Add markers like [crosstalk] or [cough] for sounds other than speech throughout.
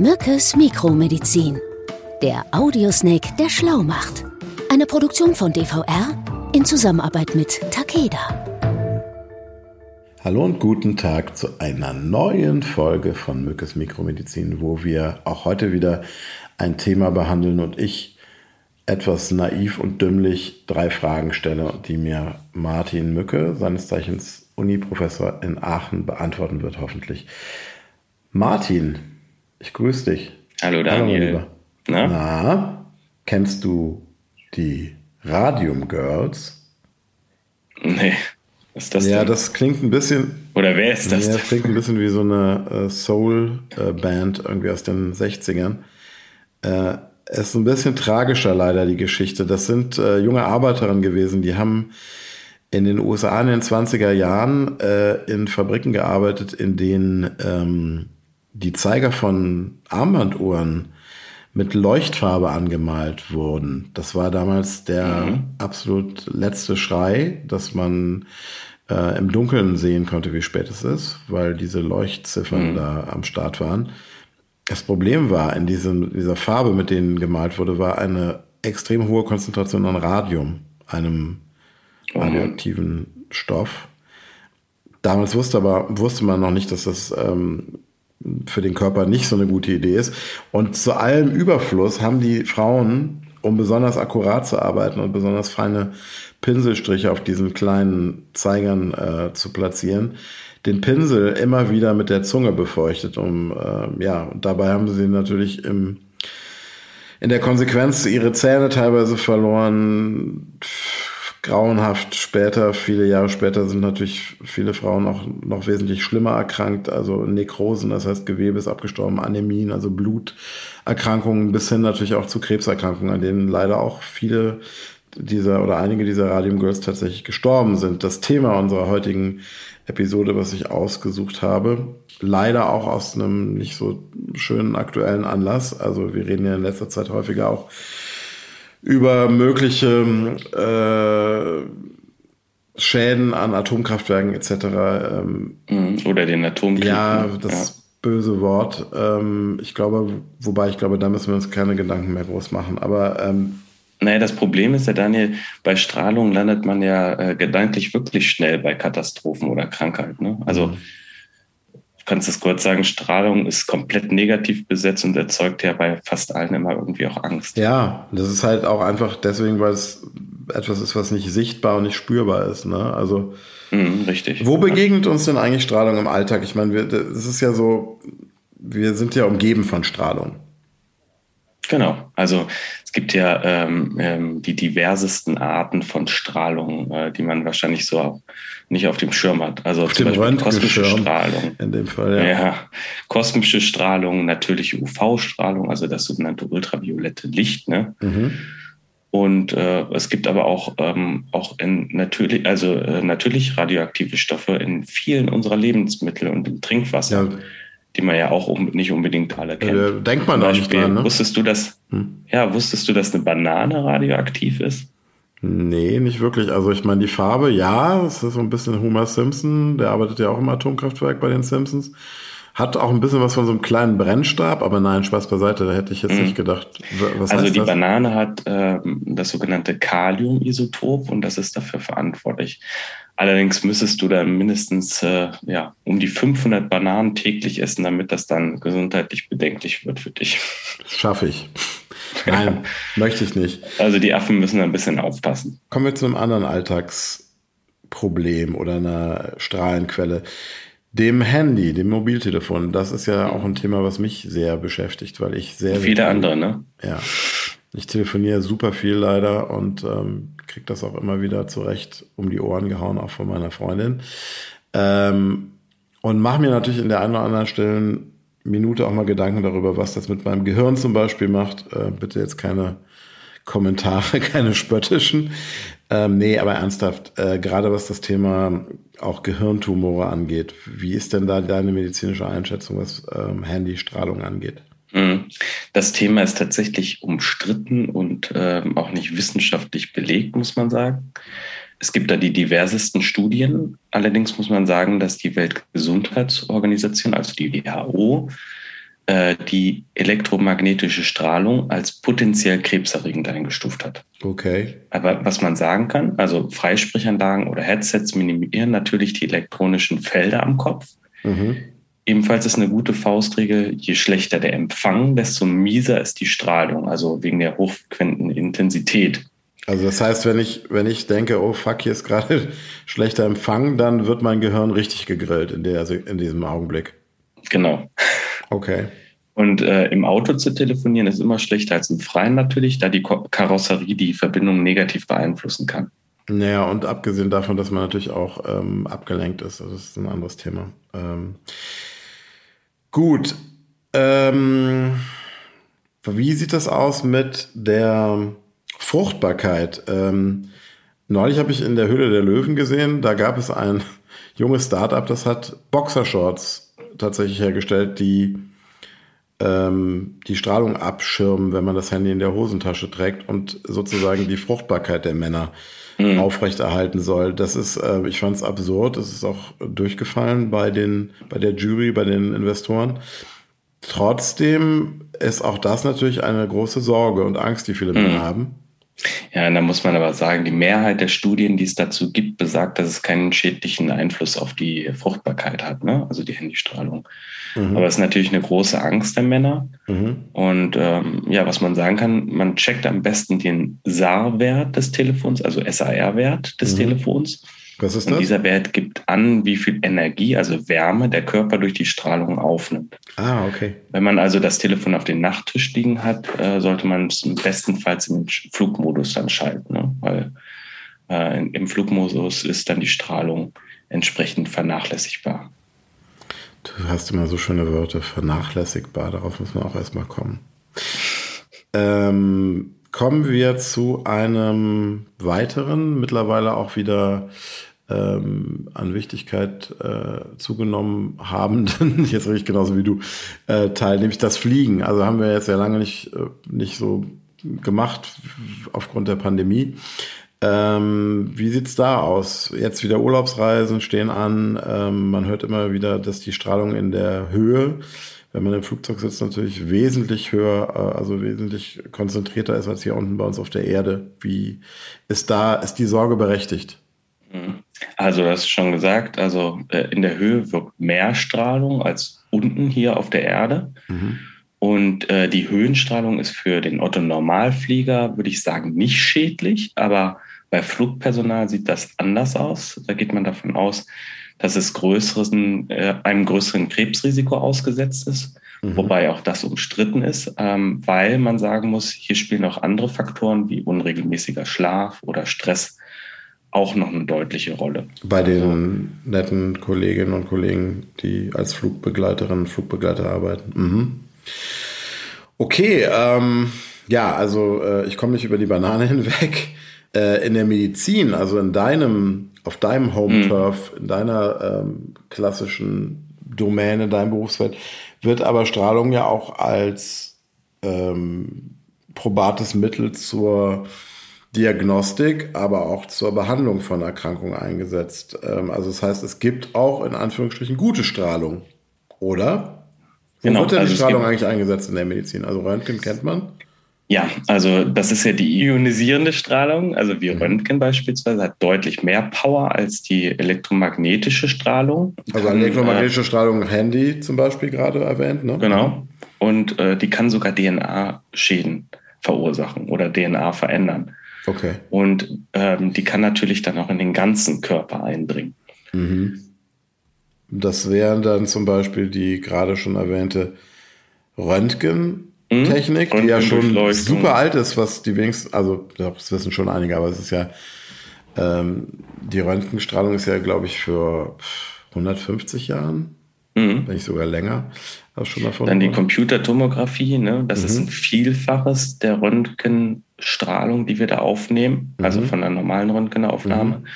Mückes Mikromedizin. Der Audiosnake, der schlau macht. Eine Produktion von DVR in Zusammenarbeit mit Takeda. Hallo und guten Tag zu einer neuen Folge von Mückes Mikromedizin, wo wir auch heute wieder ein Thema behandeln und ich etwas naiv und dümmlich drei Fragen stelle, die mir Martin Mücke, seines Zeichens Uni-Professor in Aachen, beantworten wird, hoffentlich. Martin, ich grüße dich. Hallo Daniel. Hallo, Na? Na, kennst du die Radium Girls? Nee. Was ist das ja, denn? das klingt ein bisschen. Oder wer ist das? Ja, das klingt ein bisschen wie so eine äh, Soul-Band irgendwie aus den 60ern. Äh, es ist ein bisschen tragischer leider, die Geschichte. Das sind äh, junge Arbeiterinnen gewesen, die haben in den USA in den 20er Jahren äh, in Fabriken gearbeitet, in denen ähm, die Zeiger von Armbanduhren mit Leuchtfarbe angemalt wurden. Das war damals der mhm. absolut letzte Schrei, dass man äh, im Dunkeln sehen konnte, wie spät es ist, weil diese Leuchtziffern mhm. da am Start waren. Das Problem war, in diesem, dieser Farbe, mit denen gemalt wurde, war eine extrem hohe Konzentration an Radium, einem oh radioaktiven Stoff. Damals wusste aber wusste man noch nicht, dass das ähm, für den Körper nicht so eine gute Idee ist. Und zu allem Überfluss haben die Frauen, um besonders akkurat zu arbeiten und besonders feine Pinselstriche auf diesen kleinen Zeigern äh, zu platzieren, den Pinsel immer wieder mit der Zunge befeuchtet. Um, äh, ja, und dabei haben sie natürlich im, in der Konsequenz ihre Zähne teilweise verloren grauenhaft später, viele Jahre später sind natürlich viele Frauen auch noch wesentlich schlimmer erkrankt, also Nekrosen, das heißt Gewebe ist abgestorben, Anämien, also Bluterkrankungen bis hin natürlich auch zu Krebserkrankungen, an denen leider auch viele dieser oder einige dieser Radium Girls tatsächlich gestorben sind. Das Thema unserer heutigen Episode, was ich ausgesucht habe, leider auch aus einem nicht so schönen aktuellen Anlass. Also wir reden ja in letzter Zeit häufiger auch über mögliche äh, Schäden an Atomkraftwerken etc. Ähm, mhm. Oder den Atomkrieg. Ja, das ja. böse Wort. Ähm, ich glaube, wobei ich glaube, da müssen wir uns keine Gedanken mehr groß machen. Aber ähm, naja, das Problem ist ja, Daniel, bei Strahlung landet man ja äh, gedanklich wirklich schnell bei Katastrophen oder Krankheit. Ne? Also mhm kannst es kurz sagen, Strahlung ist komplett negativ besetzt und erzeugt ja bei fast allen immer irgendwie auch Angst. Ja, das ist halt auch einfach deswegen, weil es etwas ist, was nicht sichtbar und nicht spürbar ist. Ne? Also mhm, richtig. Wo begegnet uns denn eigentlich Strahlung im Alltag? Ich meine, es ist ja so, wir sind ja umgeben von Strahlung. Genau, also es gibt ja ähm, ähm, die diversesten Arten von Strahlung, äh, die man wahrscheinlich so auch nicht auf dem Schirm hat. Also auf zum Beispiel kosmische Strahlung. In dem Fall, ja. ja. Kosmische Strahlung, natürliche UV-Strahlung, also das sogenannte ultraviolette Licht. Ne? Mhm. Und äh, es gibt aber auch, ähm, auch in natürlich, also äh, natürlich radioaktive Stoffe in vielen unserer Lebensmittel und im Trinkwasser. Ja die man ja auch nicht unbedingt alle kennt. Ja, denkt man da nicht dran, ne? Wusstest du, dass, hm? ja, wusstest du, dass eine Banane radioaktiv ist? Nee, nicht wirklich. Also ich meine, die Farbe, ja, es ist so ein bisschen Homer Simpson, der arbeitet ja auch im Atomkraftwerk bei den Simpsons. Hat auch ein bisschen was von so einem kleinen Brennstab, aber nein, Spaß beiseite, da hätte ich jetzt mhm. nicht gedacht. Was also die das? Banane hat äh, das sogenannte Kaliumisotop und das ist dafür verantwortlich. Allerdings müsstest du dann mindestens äh, ja, um die 500 Bananen täglich essen, damit das dann gesundheitlich bedenklich wird für dich. Schaffe ich. Nein, [laughs] möchte ich nicht. Also die Affen müssen ein bisschen aufpassen. Kommen wir zu einem anderen Alltagsproblem oder einer Strahlenquelle. Dem Handy, dem Mobiltelefon, das ist ja auch ein Thema, was mich sehr beschäftigt, weil ich sehr. Viele andere, ne? Ja. Ich telefoniere super viel leider und ähm, kriege das auch immer wieder zurecht um die Ohren gehauen, auch von meiner Freundin. Ähm, und mache mir natürlich in der einen oder anderen Stelle Minute auch mal Gedanken darüber, was das mit meinem Gehirn zum Beispiel macht. Äh, bitte jetzt keine Kommentare, [laughs] keine spöttischen. Ähm, nee, aber ernsthaft, äh, gerade was das Thema auch Gehirntumore angeht, wie ist denn da deine medizinische Einschätzung, was ähm, Handystrahlung angeht? Mhm. Das Thema ist tatsächlich umstritten und ähm, auch nicht wissenschaftlich belegt, muss man sagen. Es gibt da die diversesten Studien. Allerdings muss man sagen, dass die Weltgesundheitsorganisation, also die WHO, äh, die elektromagnetische Strahlung als potenziell krebserregend eingestuft hat. Okay. Aber was man sagen kann, also Freisprechanlagen oder Headsets minimieren natürlich die elektronischen Felder am Kopf. Mhm. Ebenfalls ist eine gute Faustregel, je schlechter der Empfang, desto mieser ist die Strahlung, also wegen der hochfrequenten Intensität. Also das heißt, wenn ich, wenn ich denke, oh fuck, hier ist gerade [laughs] schlechter Empfang, dann wird mein Gehirn richtig gegrillt in, der, in diesem Augenblick. Genau. Okay. Und äh, im Auto zu telefonieren ist immer schlechter als im Freien natürlich, da die Karosserie die Verbindung negativ beeinflussen kann. Naja, und abgesehen davon, dass man natürlich auch ähm, abgelenkt ist, das ist ein anderes Thema. Ähm, gut. Ähm, wie sieht das aus mit der Fruchtbarkeit? Ähm, neulich habe ich in der Höhle der Löwen gesehen, da gab es ein [laughs] junges Startup, das hat Boxershorts tatsächlich hergestellt, die ähm, die Strahlung abschirmen, wenn man das Handy in der Hosentasche trägt und sozusagen die Fruchtbarkeit der Männer mhm. aufrechterhalten soll. Das ist, äh, ich fand es absurd. Es ist auch durchgefallen bei den, bei der Jury, bei den Investoren. Trotzdem ist auch das natürlich eine große Sorge und Angst, die viele Männer mhm. haben. Ja, da muss man aber sagen, die Mehrheit der Studien, die es dazu gibt, besagt, dass es keinen schädlichen Einfluss auf die Fruchtbarkeit hat, ne? also die Handystrahlung. Mhm. Aber es ist natürlich eine große Angst der Männer. Mhm. Und ähm, ja, was man sagen kann, man checkt am besten den SAR-Wert des Telefons, also SAR-Wert des mhm. Telefons. Was ist das? Und dieser Wert gibt an, wie viel Energie, also Wärme, der Körper durch die Strahlung aufnimmt. Ah, okay. Wenn man also das Telefon auf dem Nachttisch liegen hat, äh, sollte man es bestenfalls im Flugmodus dann schalten, ne? weil äh, im Flugmodus ist dann die Strahlung entsprechend vernachlässigbar. Du hast immer so schöne Wörter, vernachlässigbar, darauf muss man auch erstmal kommen. Ähm, kommen wir zu einem weiteren, mittlerweile auch wieder ähm, an Wichtigkeit äh, zugenommen habenden, [laughs] jetzt ich genauso wie du, äh, Teil, nämlich das Fliegen. Also haben wir jetzt ja lange nicht, äh, nicht so gemacht aufgrund der Pandemie. Ähm, wie sieht's da aus? Jetzt wieder Urlaubsreisen stehen an. Ähm, man hört immer wieder, dass die Strahlung in der Höhe, wenn man im Flugzeug sitzt, natürlich wesentlich höher, äh, also wesentlich konzentrierter ist als hier unten bei uns auf der Erde. Wie ist da, ist die Sorge berechtigt? Mhm. Also, das ist schon gesagt, also äh, in der Höhe wirkt mehr Strahlung als unten hier auf der Erde. Mhm. Und äh, die Höhenstrahlung ist für den Otto-Normalflieger, würde ich sagen, nicht schädlich, aber bei Flugpersonal sieht das anders aus. Da geht man davon aus, dass es größeren, äh, einem größeren Krebsrisiko ausgesetzt ist, mhm. wobei auch das umstritten ist, ähm, weil man sagen muss, hier spielen auch andere Faktoren wie unregelmäßiger Schlaf oder Stress auch noch eine deutliche Rolle. Bei den also, netten Kolleginnen und Kollegen, die als Flugbegleiterinnen und Flugbegleiter arbeiten. Mhm. Okay, ähm, ja, also äh, ich komme nicht über die Banane [laughs] hinweg. Äh, in der Medizin, also in deinem, auf deinem Home-Turf, mhm. in deiner ähm, klassischen Domäne, deinem Berufsfeld, wird aber Strahlung ja auch als ähm, probates Mittel zur Diagnostik, aber auch zur Behandlung von Erkrankungen eingesetzt. Ähm, also das heißt, es gibt auch in Anführungsstrichen gute Strahlung, oder? Wo genau, wird denn also die Strahlung eigentlich eingesetzt in der Medizin? Also Röntgen kennt man? Ja, also das ist ja die ionisierende Strahlung. Also wie mhm. Röntgen beispielsweise hat deutlich mehr Power als die elektromagnetische Strahlung. Also kann, elektromagnetische äh, Strahlung, Handy zum Beispiel gerade erwähnt, ne? Genau. Und äh, die kann sogar DNA-Schäden verursachen oder DNA verändern. Okay. Und ähm, die kann natürlich dann auch in den ganzen Körper eindringen. Mhm. Das wären dann zum Beispiel die gerade schon erwähnte Röntgen Mhm. Technik, die ja schon super alt ist, was die wenigsten, also das wissen schon einige, aber es ist ja, ähm, die Röntgenstrahlung ist ja, glaube ich, für 150 Jahren, mhm. wenn nicht sogar länger. Schon davon Dann die Computertomographie, ne? das mhm. ist ein Vielfaches der Röntgenstrahlung, die wir da aufnehmen, also mhm. von einer normalen Röntgenaufnahme. Mhm.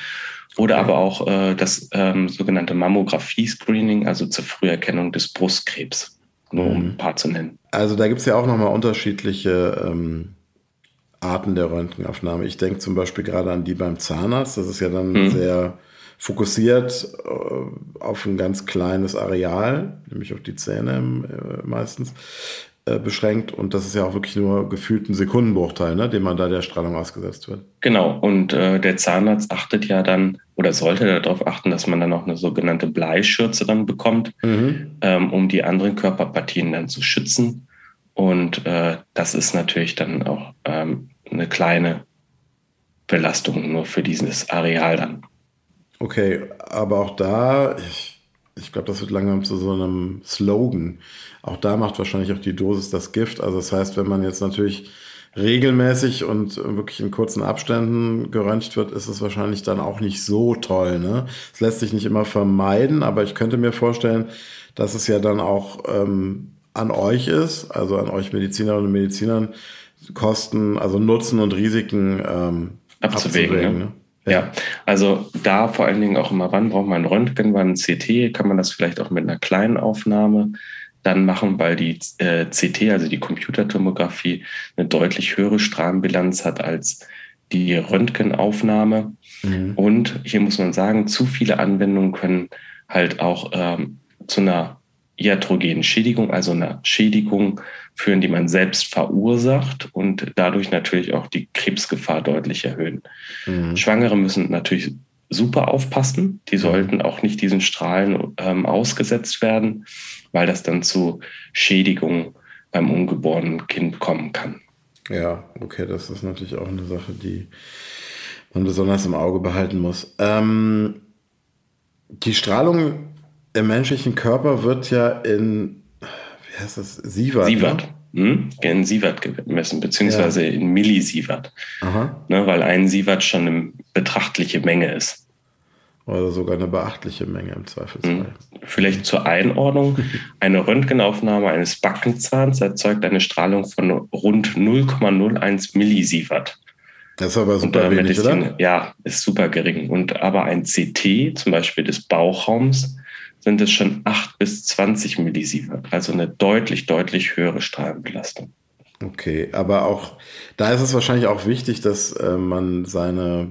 Oder aber auch äh, das ähm, sogenannte Mammographie-Screening, also zur Früherkennung des Brustkrebs nur um ein paar zu nennen. Also da gibt es ja auch nochmal unterschiedliche ähm, Arten der Röntgenaufnahme. Ich denke zum Beispiel gerade an die beim Zahnarzt. Das ist ja dann mhm. sehr fokussiert äh, auf ein ganz kleines Areal, nämlich auf die Zähne äh, meistens, äh, beschränkt. Und das ist ja auch wirklich nur gefühlt ein Sekundenbruchteil, ne, dem man da der Strahlung ausgesetzt wird. Genau. Und äh, der Zahnarzt achtet ja dann oder sollte darauf achten, dass man dann auch eine sogenannte Bleischürze dann bekommt, mhm. ähm, um die anderen Körperpartien dann zu schützen. Und äh, das ist natürlich dann auch ähm, eine kleine Belastung nur für dieses Areal dann. Okay, aber auch da, ich, ich glaube, das wird langsam zu so einem Slogan. Auch da macht wahrscheinlich auch die Dosis das Gift. Also das heißt, wenn man jetzt natürlich regelmäßig und wirklich in kurzen Abständen geröntgt wird, ist es wahrscheinlich dann auch nicht so toll. Ne? Es lässt sich nicht immer vermeiden, aber ich könnte mir vorstellen, dass es ja dann auch ähm, an euch ist, also an euch Medizinerinnen und Medizinern, Kosten, also Nutzen und Risiken ähm, abzuwägen. abzuwägen ne? ne? Ja, also da vor allen Dingen auch immer, wann braucht man ein Röntgen, wann ein CT, kann man das vielleicht auch mit einer kleinen Aufnahme dann machen, weil die äh, CT, also die Computertomographie, eine deutlich höhere Strahlenbilanz hat als die Röntgenaufnahme. Mhm. Und hier muss man sagen, zu viele Anwendungen können halt auch ähm, zu einer iatrogenen Schädigung, also einer Schädigung führen, die man selbst verursacht und dadurch natürlich auch die Krebsgefahr deutlich erhöhen. Mhm. Schwangere müssen natürlich super aufpassen. Die sollten auch nicht diesen Strahlen ähm, ausgesetzt werden, weil das dann zu Schädigungen beim ungeborenen Kind kommen kann. Ja, okay, das ist natürlich auch eine Sache, die man besonders im Auge behalten muss. Ähm, die Strahlung im menschlichen Körper wird ja in, heißt das, Sievert. Sievert. Ne? Hm? In Sievert gemessen, beziehungsweise ja. in Millisievert. Ne, weil ein Sievert schon eine betrachtliche Menge ist. Oder sogar eine beachtliche Menge im Zweifelsfall. Hm. Vielleicht zur Einordnung. [laughs] Eine Röntgenaufnahme eines Backenzahns erzeugt eine Strahlung von rund 0,01 Millisievert. Das ist aber super wenig, oder? Die, ja, ist super gering. Und aber ein CT, zum Beispiel des Bauchraums, sind es schon 8 bis 20 Millisievert, also eine deutlich, deutlich höhere Strahlenbelastung. Okay, aber auch da ist es wahrscheinlich auch wichtig, dass äh, man seine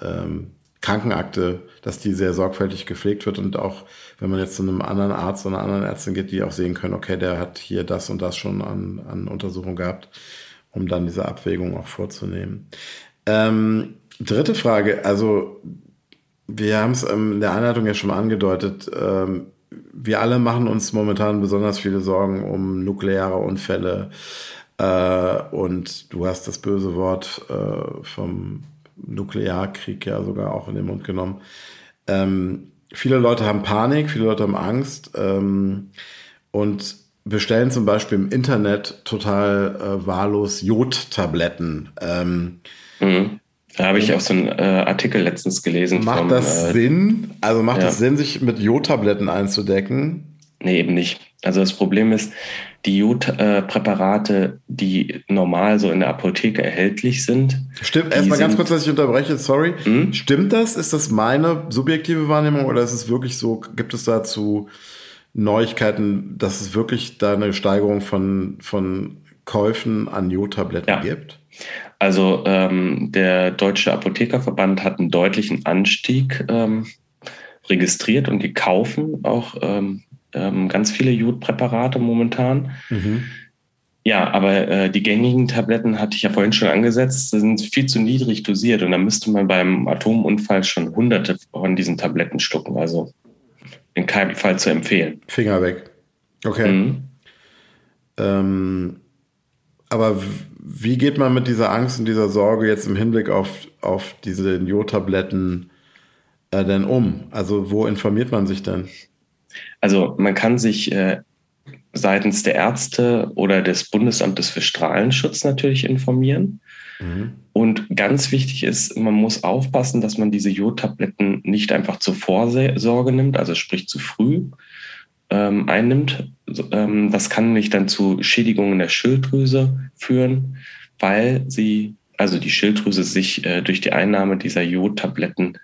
ähm, Krankenakte, dass die sehr sorgfältig gepflegt wird und auch, wenn man jetzt zu einem anderen Arzt oder einer anderen Ärztin geht, die auch sehen können, okay, der hat hier das und das schon an, an Untersuchung gehabt, um dann diese Abwägung auch vorzunehmen. Ähm, dritte Frage, also wir haben es ähm, in der Einleitung ja schon mal angedeutet. Ähm, wir alle machen uns momentan besonders viele Sorgen um nukleare Unfälle. Äh, und du hast das böse Wort äh, vom Nuklearkrieg ja sogar auch in den Mund genommen. Ähm, viele Leute haben Panik, viele Leute haben Angst und bestellen zum Beispiel im Internet total äh, wahllos Jodtabletten. Mhm. Da habe ich auch so einen äh, Artikel letztens gelesen. Macht vom, das äh, Sinn? Also macht ja. das Sinn, sich mit Jodtabletten einzudecken? Nee, eben nicht. Also das Problem ist, die Jodpräparate, die normal so in der Apotheke erhältlich sind. Stimmt, erstmal ganz kurz, dass ich unterbreche, sorry. Hm? Stimmt das? Ist das meine subjektive Wahrnehmung oder ist es wirklich so, gibt es dazu Neuigkeiten, dass es wirklich da eine Steigerung von, von Käufen an Jodtabletten ja. gibt? Also ähm, der Deutsche Apothekerverband hat einen deutlichen Anstieg ähm, registriert und die kaufen auch ähm, ähm ganz viele Jodpräparate momentan. Mhm. Ja, aber äh, die gängigen Tabletten hatte ich ja vorhin schon angesetzt, sind viel zu niedrig dosiert und da müsste man beim Atomunfall schon hunderte von diesen Tabletten schlucken. Also in keinem Fall zu empfehlen. Finger weg. Okay. Mhm. Ähm, aber wie geht man mit dieser Angst und dieser Sorge jetzt im Hinblick auf, auf diese Jodtabletten äh, denn um? Also wo informiert man sich denn? Also man kann sich äh, seitens der Ärzte oder des Bundesamtes für Strahlenschutz natürlich informieren. Mhm. Und ganz wichtig ist, man muss aufpassen, dass man diese Jodtabletten nicht einfach zur Vorsorge nimmt, also sprich zu früh ähm, einnimmt, ähm, das kann nämlich dann zu Schädigungen der Schilddrüse führen, weil sie, also die Schilddrüse sich äh, durch die Einnahme dieser Jodtabletten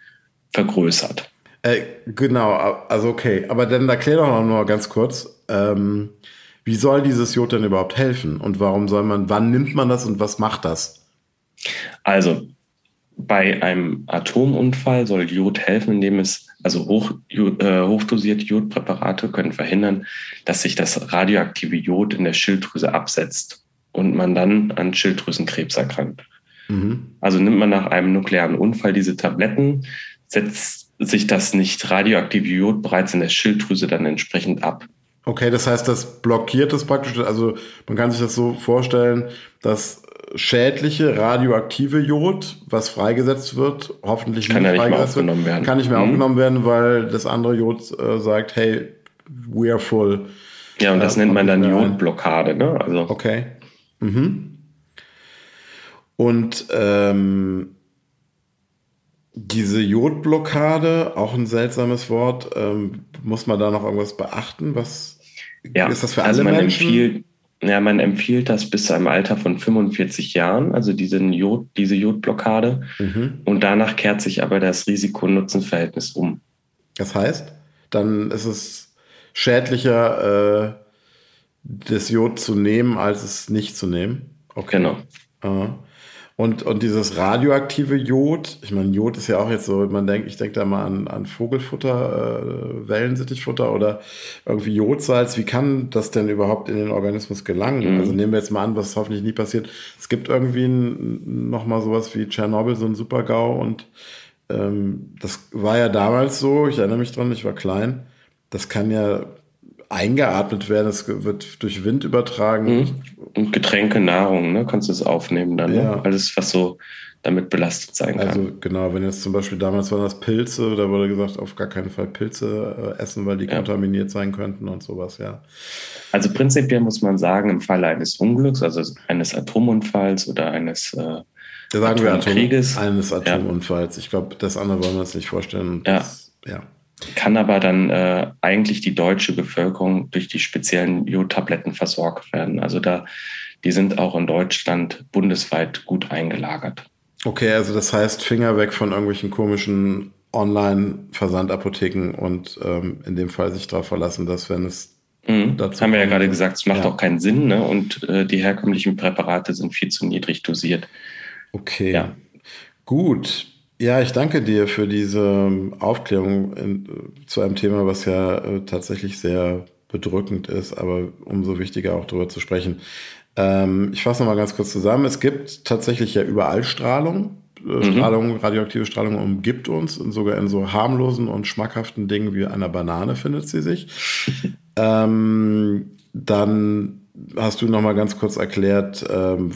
vergrößert. Äh, genau, also okay, aber dann erklär doch noch mal ganz kurz, ähm, wie soll dieses Jod denn überhaupt helfen und warum soll man, wann nimmt man das und was macht das? Also bei einem Atomunfall soll Jod helfen, indem es, also hoch, äh, hochdosierte Jodpräparate können verhindern, dass sich das radioaktive Jod in der Schilddrüse absetzt und man dann an Schilddrüsenkrebs erkrankt. Mhm. Also nimmt man nach einem nuklearen Unfall diese Tabletten, setzt sich das nicht radioaktive Jod bereits in der Schilddrüse dann entsprechend ab. Okay, das heißt, das blockiert es praktisch. Also man kann sich das so vorstellen, dass schädliche radioaktive Jod, was freigesetzt wird, hoffentlich kann nicht, nicht mehr aufgenommen werden. Kann nicht mehr mhm. aufgenommen werden, weil das andere Jod äh, sagt, hey, we are full. Ja, und das äh, nennt man dann Jodblockade, ne? Also. Okay. Mhm. Und ähm, diese Jodblockade, auch ein seltsames Wort, ähm, muss man da noch irgendwas beachten? Was ja, ist das für also alle Menschen? Empfiehlt, ja, man empfiehlt das bis zu einem Alter von 45 Jahren, also diese, Jod, diese Jodblockade. Mhm. Und danach kehrt sich aber das Risiko-Nutzen-Verhältnis um. Das heißt, dann ist es schädlicher, äh, das Jod zu nehmen, als es nicht zu nehmen. Okay. Genau. Aha. Und, und dieses radioaktive Jod, ich meine, Jod ist ja auch jetzt so, man denkt, ich denke da mal an, an Vogelfutter, äh, Wellensittichfutter oder irgendwie Jodsalz. Wie kann das denn überhaupt in den Organismus gelangen? Mhm. Also nehmen wir jetzt mal an, was hoffentlich nie passiert. Es gibt irgendwie ein, noch mal sowas wie Tschernobyl, so ein Super-GAU und ähm, das war ja damals so, ich erinnere mich dran, ich war klein. Das kann ja eingeatmet werden, es wird durch Wind übertragen. Mhm. Und Getränke, Nahrung, ne? Kannst du es aufnehmen dann, ne? ja. ne? Alles, was so damit belastet sein kann. Also genau, wenn jetzt zum Beispiel damals waren das Pilze, da wurde gesagt, auf gar keinen Fall Pilze äh, essen, weil die ja. kontaminiert sein könnten und sowas, ja. Also prinzipiell muss man sagen, im Falle eines Unglücks, also eines Atomunfalls oder eines äh, da sagen wir Atom, eines Atomunfalls. Ja. Ich glaube, das andere wollen wir uns nicht vorstellen. Ja. Das, ja kann aber dann äh, eigentlich die deutsche Bevölkerung durch die speziellen Jodtabletten versorgt werden. Also da, die sind auch in Deutschland bundesweit gut eingelagert. Okay, also das heißt Finger weg von irgendwelchen komischen Online-Versandapotheken und ähm, in dem Fall sich darauf verlassen, dass wenn es mhm. dazu haben wir ja gerade gesagt, es macht ja. auch keinen Sinn, ne? Und äh, die herkömmlichen Präparate sind viel zu niedrig dosiert. Okay. Ja. Gut, ja, ich danke dir für diese Aufklärung in, zu einem Thema, was ja äh, tatsächlich sehr bedrückend ist, aber umso wichtiger auch darüber zu sprechen. Ähm, ich fasse nochmal ganz kurz zusammen. Es gibt tatsächlich ja überall Strahlung. Äh, mhm. Strahlung, radioaktive Strahlung umgibt uns und sogar in so harmlosen und schmackhaften Dingen wie einer Banane findet sie sich. [laughs] ähm, dann hast du nochmal ganz kurz erklärt, ähm,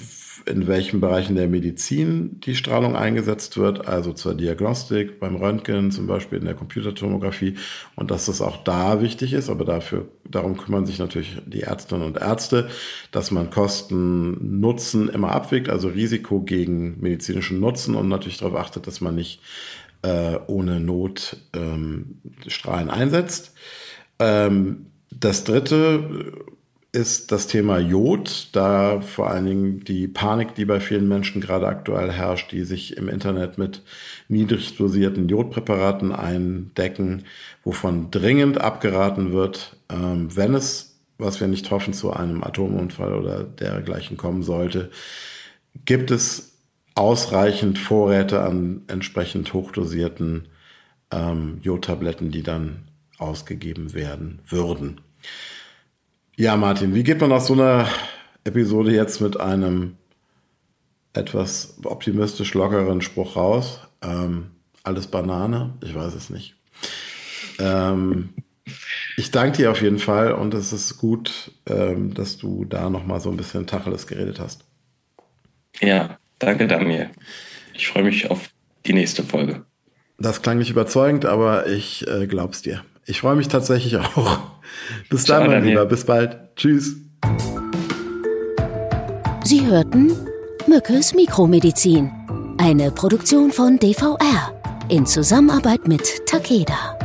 in welchen Bereichen der Medizin die Strahlung eingesetzt wird, also zur Diagnostik, beim Röntgen, zum Beispiel in der Computertomographie und dass das auch da wichtig ist, aber dafür, darum kümmern sich natürlich die Ärztinnen und Ärzte, dass man Kosten, Nutzen immer abwägt, also Risiko gegen medizinischen Nutzen und natürlich darauf achtet, dass man nicht äh, ohne Not ähm, Strahlen einsetzt. Ähm, das dritte ist das Thema Jod, da vor allen Dingen die Panik, die bei vielen Menschen gerade aktuell herrscht, die sich im Internet mit niedrig dosierten Jodpräparaten eindecken, wovon dringend abgeraten wird, ähm, wenn es, was wir nicht hoffen, zu einem Atomunfall oder dergleichen kommen sollte, gibt es ausreichend Vorräte an entsprechend hochdosierten ähm, Jodtabletten, die dann ausgegeben werden würden. Ja, Martin, wie geht man aus so einer Episode jetzt mit einem etwas optimistisch lockeren Spruch raus? Ähm, alles Banane? Ich weiß es nicht. Ähm, ich danke dir auf jeden Fall und es ist gut, ähm, dass du da nochmal so ein bisschen Tacheles geredet hast. Ja, danke Daniel. Ich freue mich auf die nächste Folge. Das klang nicht überzeugend, aber ich äh, glaub's dir. Ich freue mich tatsächlich [laughs] auch. [laughs] Bis dann, mein Lieber. Bis bald. Tschüss. Sie hörten Mückes Mikromedizin. Eine Produktion von DVR in Zusammenarbeit mit Takeda.